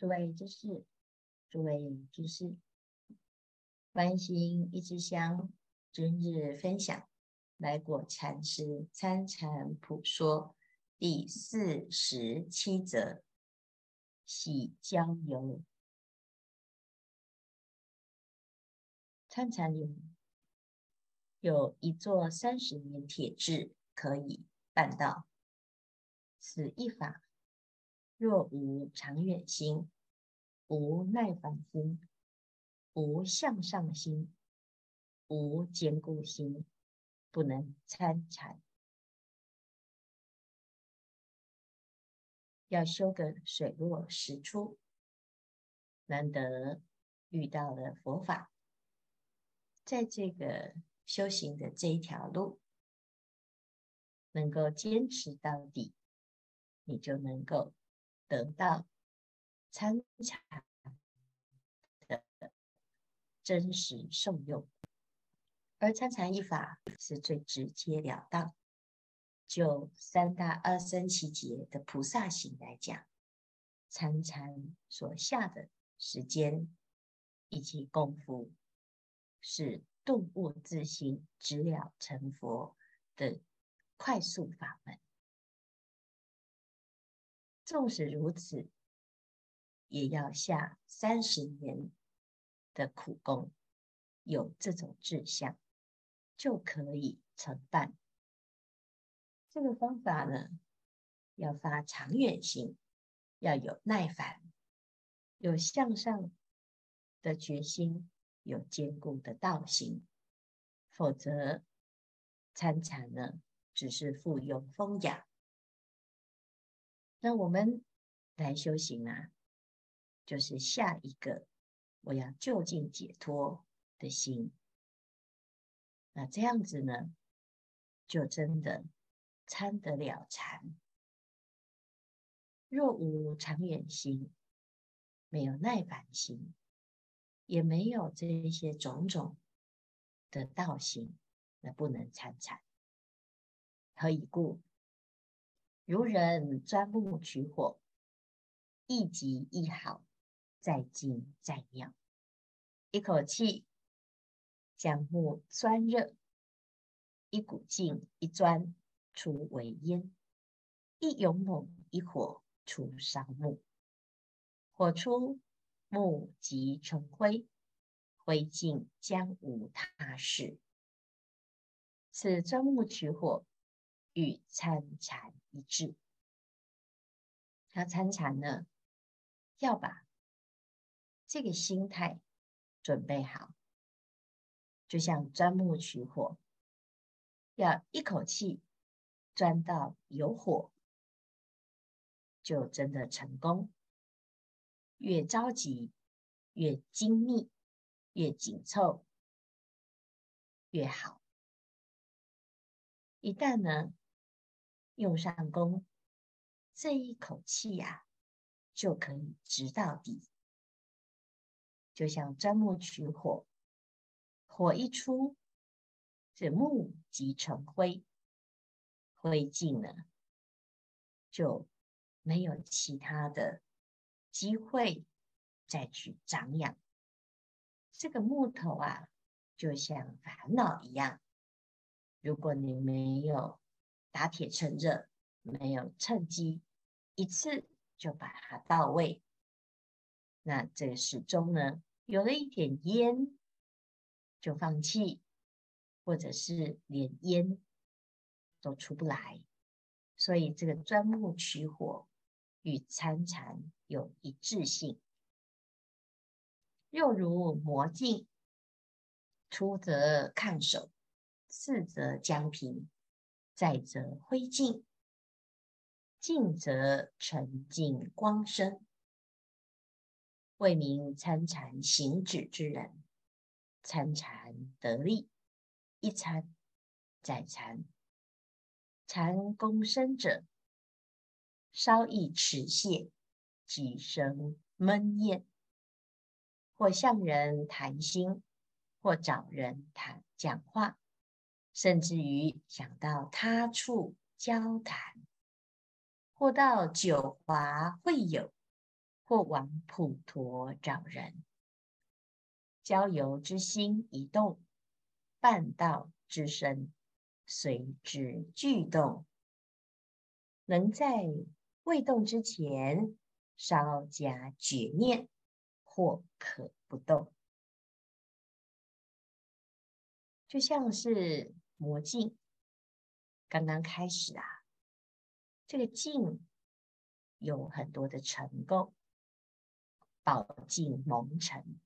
诸位居士，诸位居士，关心一支香，今日分享来果禅师参禅普说第四十七则：喜郊游。参禅有有一座三十年铁志可以办到，此一法。若无长远心，无耐烦心，无向上心，无坚固心，不能参禅。要修个水落石出，难得遇到了佛法，在这个修行的这一条路，能够坚持到底，你就能够。得到参禅的真实受用，而参禅一法是最直截了当。就三大阿僧只劫的菩萨行来讲，参禅所下的时间以及功夫，是顿悟自性、直了成佛的快速法门。纵使如此，也要下三十年的苦功，有这种志向，就可以成办。这个方法呢，要发长远心，要有耐烦，有向上的决心，有坚固的道心，否则参禅呢，只是附庸风雅。那我们来修行啊，就是下一个我要就近解脱的心。那这样子呢，就真的参得了禅。若无长远心，没有耐烦心，也没有这些种种的道心，那不能参禅。何以故？如人钻木取火，一急一好，再精再妙。一口气将木钻热，一股劲一钻出为烟，一勇猛一火出烧木。火出，木即成灰，灰尽将无他事。此钻木取火。与参禅一致，要参禅呢，要把这个心态准备好，就像钻木取火，要一口气钻到有火，就真的成功。越着急，越精密，越紧凑，越好。一旦呢，用上功，这一口气呀、就可以直到底。就像钻木取火，火一出，这木即成灰，灰尽了，就没有其他的机会再去长养。这个木头啊，就像烦恼一样，如果你没有。打铁趁热，没有趁机一次就把它到位。那这个始终呢，有了一点烟就放弃，或者是连烟都出不来。所以这个钻木取火与参禅有一致性。又如魔镜，出则看手，次则将平。再则灰烬，净则沉静光生。谓名参禅行止之人，参禅得力，一参再参，禅功深者，稍一持械，即生闷厌，或向人谈心，或找人谈讲话。甚至于想到他处交谈，或到酒华会友，或往普陀找人。交游之心一动，半道之身随之俱动。能在未动之前，稍加觉念，或可不动。就像是魔镜，刚刚开始啊，这个镜有很多的尘垢，宝镜蒙尘，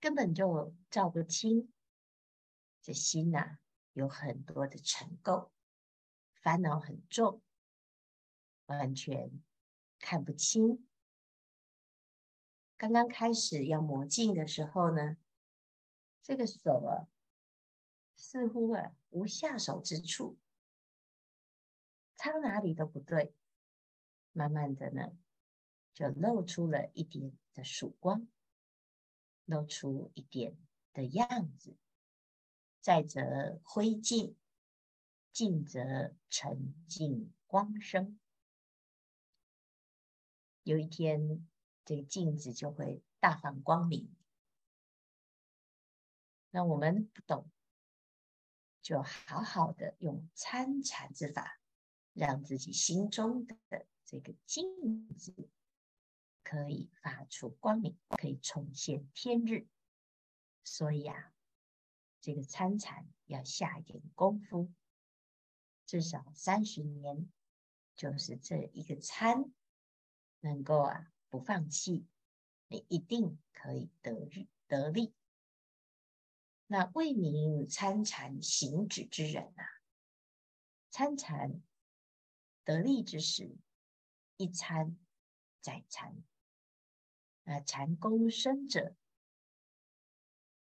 根本就照不清。这心呐，有很多的尘垢，烦恼很重，完全看不清。刚刚开始要磨镜的时候呢，这个手啊。似乎啊，无下手之处，擦哪里都不对。慢慢的呢，就露出了一点的曙光，露出一点的样子。再则灰烬，尽则沉静光生。有一天，这个镜子就会大放光明。那我们不懂。就好好的用参禅之法，让自己心中的这个镜子可以发出光明，可以重现天日。所以啊，这个参禅要下一点功夫，至少三十年，就是这一个参，能够啊不放弃，你一定可以得日得利。那为名参禅行止之人啊，参禅得利之时，一参再参，那禅功深者，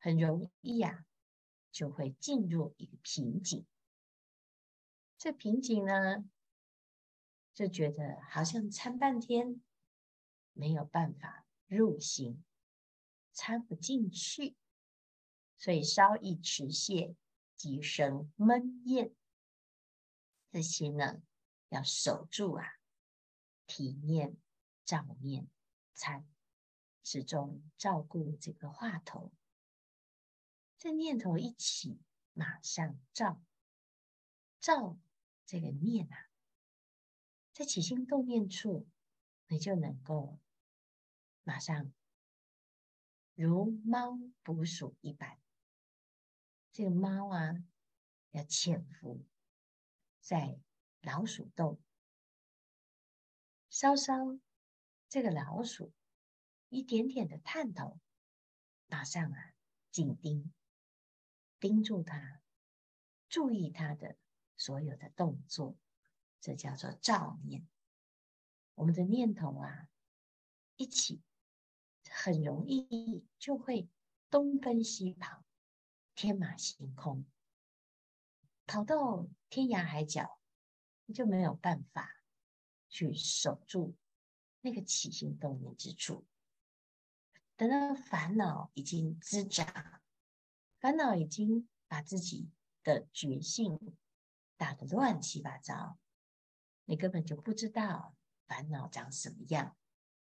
很容易呀、啊，就会进入一个瓶颈。这瓶颈呢，就觉得好像参半天，没有办法入心，参不进去。所以稍一持械，即生闷厌。这些呢，要守住啊，体念、照念、参，始终照顾这个话头。这念头一起，马上照，照这个念啊，在起心动念处，你就能够马上如猫捕鼠一般。这个猫啊，要潜伏在老鼠洞，稍稍这个老鼠一点点的探头，马上啊紧盯盯住它，注意它的所有的动作，这叫做照念。我们的念头啊，一起很容易就会东奔西跑。天马行空，跑到天涯海角，你就没有办法去守住那个起心动念之处。等到烦恼已经滋长，烦恼已经把自己的觉性打得乱七八糟，你根本就不知道烦恼长什么样，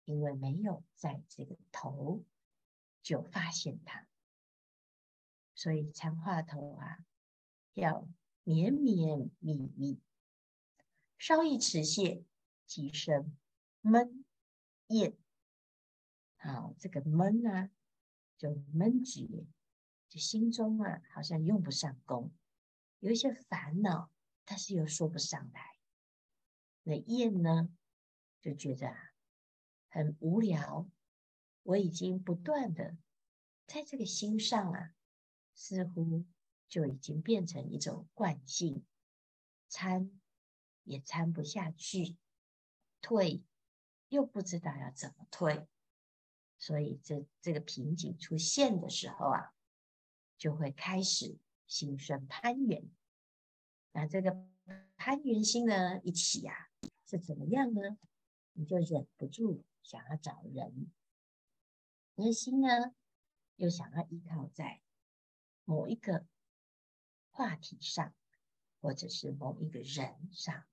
因为没有在这个头就发现它。所以参话头啊，要绵绵密密，稍一持械，即生闷厌。啊，这个闷啊，就闷结，就心中啊，好像用不上功，有一些烦恼，但是又说不上来。那厌呢，就觉得啊，很无聊。我已经不断的在这个心上啊。似乎就已经变成一种惯性，参也参不下去，退又不知道要怎么退，所以这这个瓶颈出现的时候啊，就会开始心生攀缘。那这个攀缘心呢，一起呀、啊，是怎么样呢？你就忍不住想要找人，你的心呢，又想要依靠在。某一个话题上，或者是某一个人上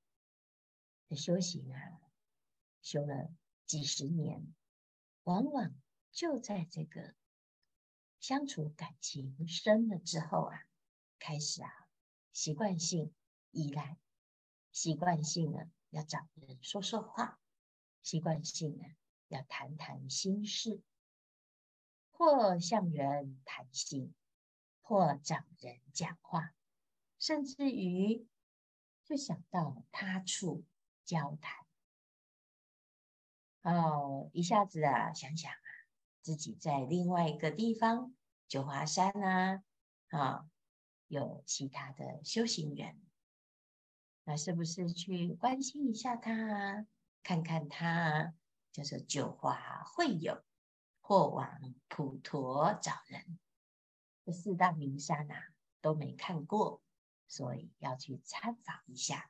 的修行啊，修了几十年，往往就在这个相处感情深了之后啊，开始啊，习惯性依赖，习惯性呢要找人说说话，习惯性呢要谈谈心事，或向人谈心，或找人讲话，甚至于就想到他处交谈。哦，一下子啊，想想，自己在另外一个地方，九华山啊，啊、有其他的修行人，那是不是去关心一下他啊？看看他啊，就是九华会友，或往普陀找人，这四大名山啊都没看过，所以要去参访一下。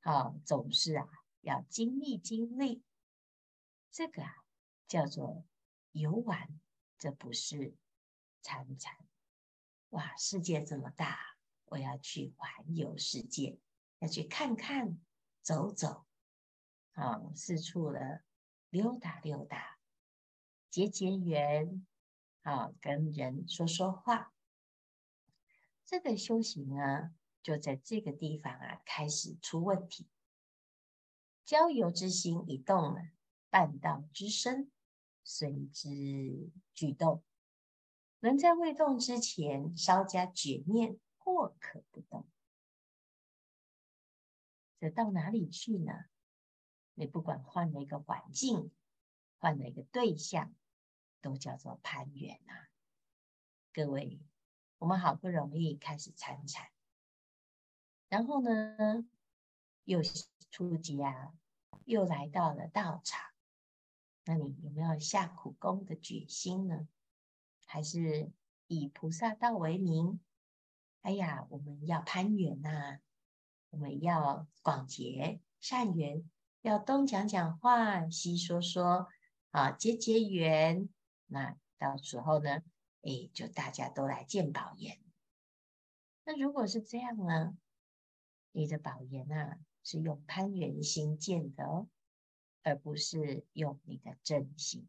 好、哦，总是啊要经历经历。这个啊，叫做游玩，这不是参禅。哇，世界这么大，我要去环游世界，要去看看、走走，啊、四处的溜达溜达，结结缘，啊、跟人说说话。这个修行呢，就在这个地方啊，开始出问题。交游之心一动了。半道之身，随之举动。能在未动之前稍加觉念，或可不动。这到哪里去呢？你不管换了一个环境，换了一个对象，都叫做攀缘啊！各位，我们好不容易开始参禅，然后呢，又出家，又来到了道场。那你有没有下苦功的决心呢？还是以菩萨道为名？哎呀，我们要攀缘呐，我们要广结善缘，要东讲讲话，西说说，啊，结结缘。那到时候呢，哎，就大家都来见宝岩。那如果是这样呢，你的宝岩啊，是用攀缘心建的哦。而不是用你的真心，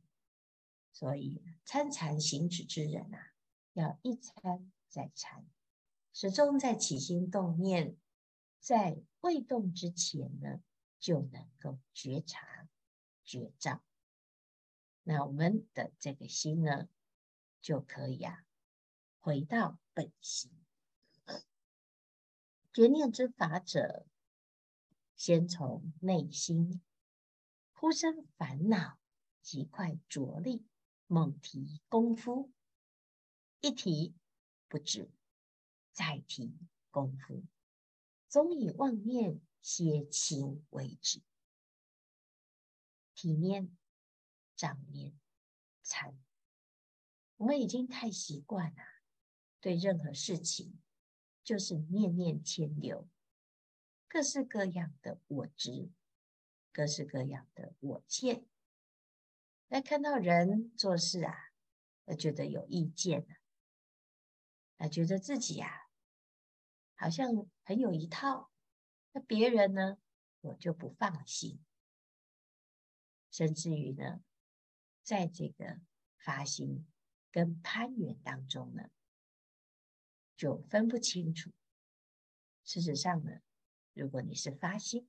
所以参禅行止之人啊，要一参再参，始终在起心动念，在未动之前呢，就能够觉察觉照。那我们的这个心呢，就可以啊，回到本心。觉念之法者，先从内心。忽生烦恼，即快着力，猛提功夫，一提不止，再提功夫，总以妄念歇情为止。体念、掌念、参，我们已经太习惯了，对任何事情就是念念迁流，各式各样的我执。各式各样的我见，那看到人做事啊，而觉得有意见啊，觉得自己啊，好像很有一套，那别人呢，我就不放心，甚至于呢，在这个发心跟攀缘当中呢，就分不清楚。事实上呢，如果你是发心。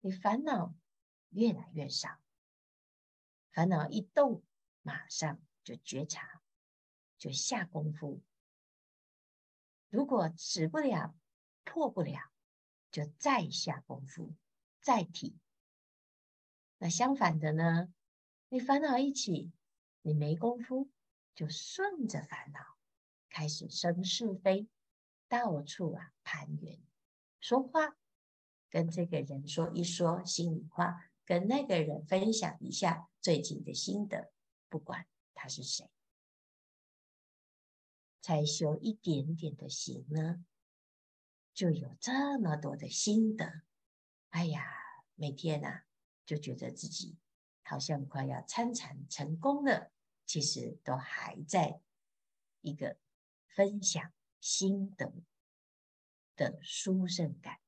你烦恼越来越少，烦恼一动，马上就觉察，就下功夫。如果止不了、破不了，就再下功夫，再提。那相反的呢？你烦恼一起，你没功夫，就顺着烦恼开始生是非，到处啊攀缘，说话。跟这个人说一说心里话，跟那个人分享一下最近的心得，不管他是谁，才修一点点的行呢，就有这么多的心得。哎呀，每天啊，就觉得自己好像快要参禅成功了，其实都还在一个分享心得的殊胜感。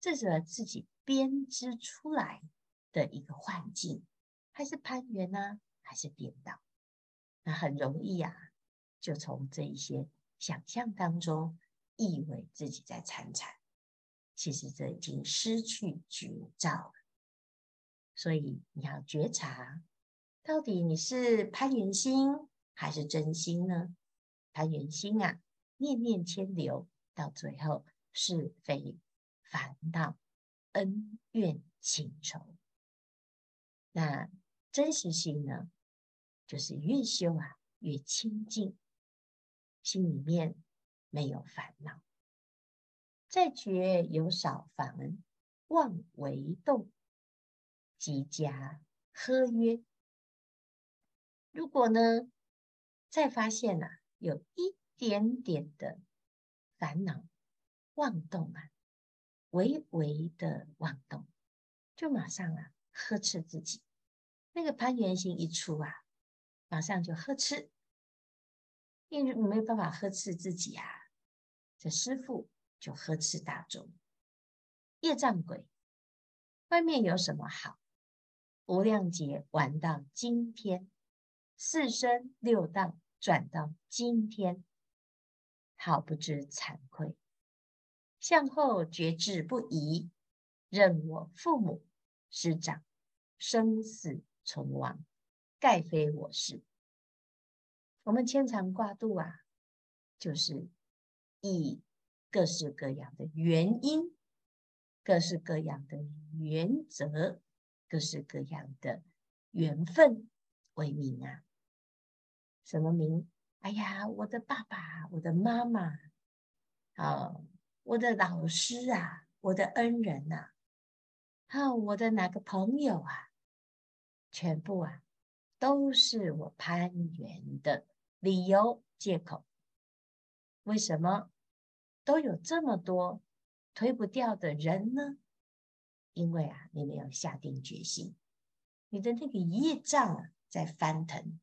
这是自己编织出来的一个幻境，还是攀缘呢？还是颠倒？那很容易、啊，就从这一些想象当中，以为自己在参禅，其实这已经失去觉照了。所以你要觉察，到底你是攀缘心还是真心呢？攀缘心啊，念念牵流，到最后是非烦恼、恩怨情仇。那真实心呢，就是越修啊越清净，心里面没有烦恼。再觉有少烦，妄为动，即加呵曰：如果呢，再发现啊，有一点点的烦恼妄动啊，微微的妄动，就马上啊。呵斥自己，那个攀缘心一出啊，马上就呵斥，因为没有办法呵斥自己啊，这师父就呵斥大众，业障鬼，外面有什么好？无量劫玩到今天，四生六道转到今天，好不知惭愧，向后觉志不移，任我父母师长。生死存亡，盖非我事。我们牵肠挂肚啊，就是以各式各样的原因、各式各样的原则、各式各样的缘分为名啊。什么名？哎呀，我的爸爸，我的妈妈，啊，我的老师啊，我的恩人呐，啊，我的哪个朋友啊？全部啊，都是我攀援的理由借口。为什么都有这么多推不掉的人呢？因为啊，你没有下定决心，你的那个业障啊在翻腾，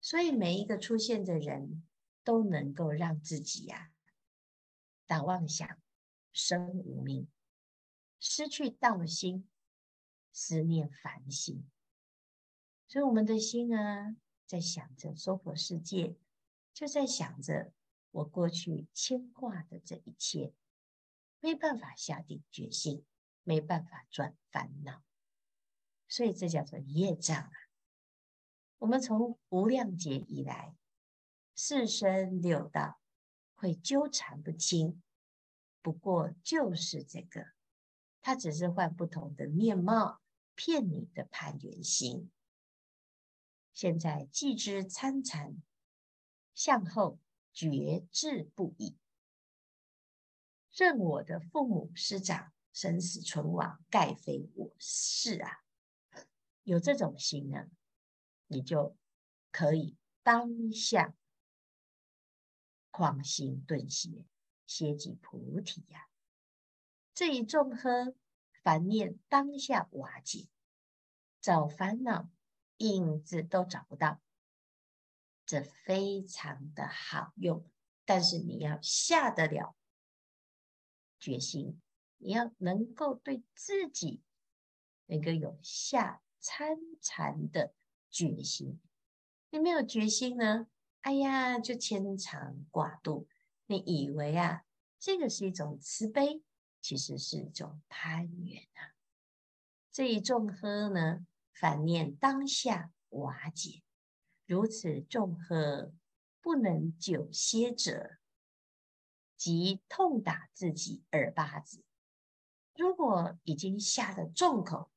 所以每一个出现的人都能够让自己呀、啊，打妄想，生无明，失去道心，思念烦心。所以我们的心啊，在想着娑婆世界，就在想着我过去牵挂的这一切，没办法下定决心，没办法转烦恼，所以这叫做业障啊。我们从无量劫以来，四生六道会纠缠不清，不过就是这个，它只是换不同的面貌，骗你的攀缘心。现在既知参禅，向后觉志不已，任我的父母师长生死存亡，盖非我事啊！有这种心呢，你就可以当下狂心顿歇，歇即菩提呀、这一众呵，烦念当下瓦解，找烦恼。影子都找不到，这非常的好用。但是你要下得了决心，你要能够对自己能够有下参禅的决心。你没有决心呢？哎呀，就牵肠挂肚。你以为啊，这个是一种慈悲，其实是一种攀缘啊。这一众呵呢？反念当下瓦解，如此众呵不能久歇者，即痛打自己耳巴子。如果已经下了重口，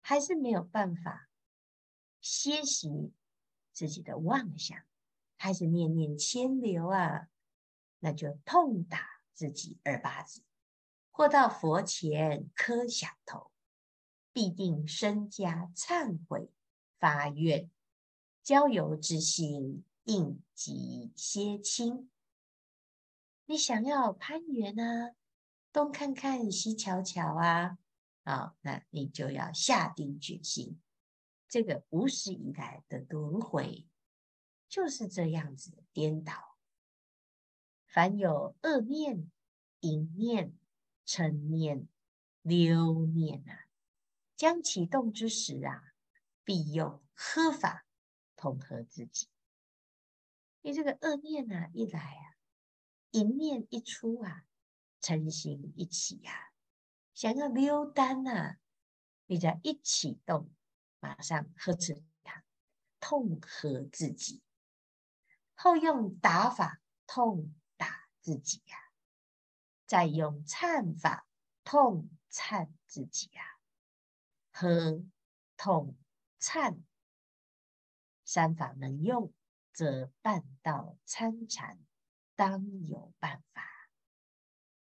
还是没有办法歇息自己的妄想，开始念念牵流啊，那就痛打自己耳巴子，或到佛前磕响头。必定身加忏悔发愿，交游之心应即歇清。你想要攀援啊，东看看西瞧瞧啊，啊，那你就要下定决心。这个无始以来的轮回就是这样子颠倒。凡有恶念、淫念、嗔念、溜念啊。将启动之时啊，必用喝法通呵自己。因为这个恶念啊，一来啊，淫念一出啊，嗔心一起啊，想要溜单啊，你只要一启动，马上呵斥他，痛喝自己，后用打法痛打自己呀、再用忏法痛忏自己呀、啊，呵痛忏三法能用，则办道参禅当有办法。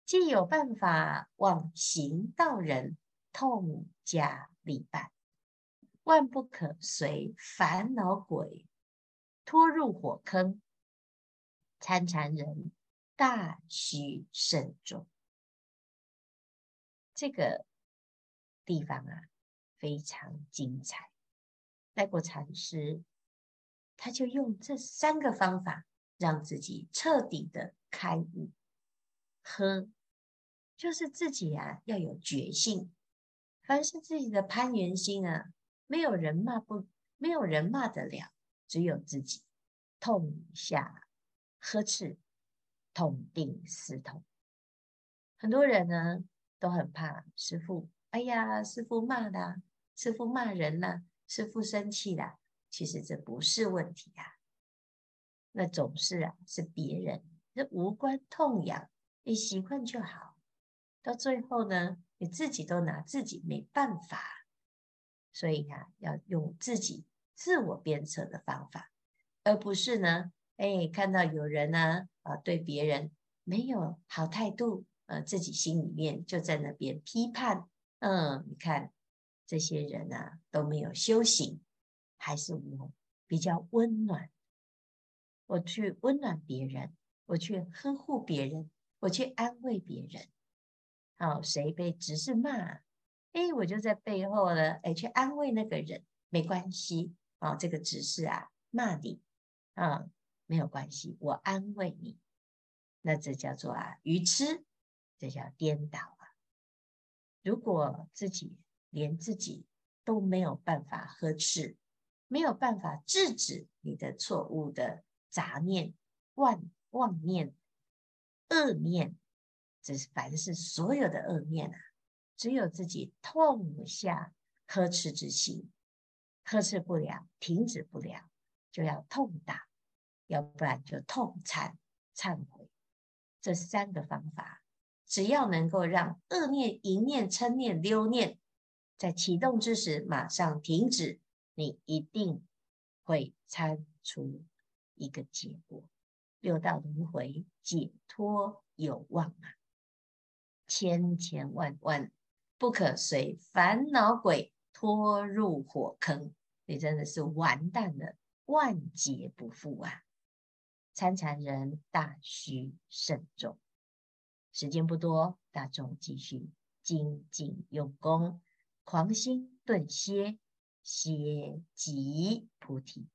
既有办法，望行道人痛加力办，万不可随烦恼鬼拖入火坑。参禅人大需慎重。这个地方啊，非常精彩。待过禅师，他就用这三个方法，让自己彻底的开悟。呵，就是自己啊，要有决心。凡是自己的攀缘心啊，没有人骂不，没有人骂得了，只有自己痛下呵斥，痛定思痛。很多人呢都很怕师父，哎呀，师父骂的，师父骂人了，师父生气了。其实这不是问题啊，那总是啊是别人，这无关痛痒。你习惯就好，到最后呢，你自己都拿自己没办法，所以、啊，要用自己自我鞭策的方法，而不是呢，哎，看到有人呢，啊，对别人没有好态度，呃，自己心里面就在那边批判，嗯，你看这些人啊都没有修行，还是我比较温暖，我去温暖别人，我去呵护别人。我去安慰别人，好，谁被执事骂，哎，我就在背后呢，哎，去安慰那个人，没关系，啊，这个执事啊骂你，啊，没有关系，我安慰你，那这叫做啊愚痴，这叫颠倒啊。如果自己连自己都没有办法呵斥，没有办法制止你的错误的杂念、妄妄念。恶念，这是凡是所有的恶念啊，只有自己痛下呵斥之心，呵斥不了，停止不了，就要痛打，要不然就痛忏忏悔。这三个方法，只要能够让恶念、淫念、嗔念、溜念在启动之时马上停止，你一定会参出一个结果。六道轮回，解脱有望啊！千千万万不可随烦恼鬼拖入火坑，你真的是完蛋了，万劫不复啊！参禅人大需慎重。时间不多，大众继续精进用功，狂心顿歇，歇即菩提。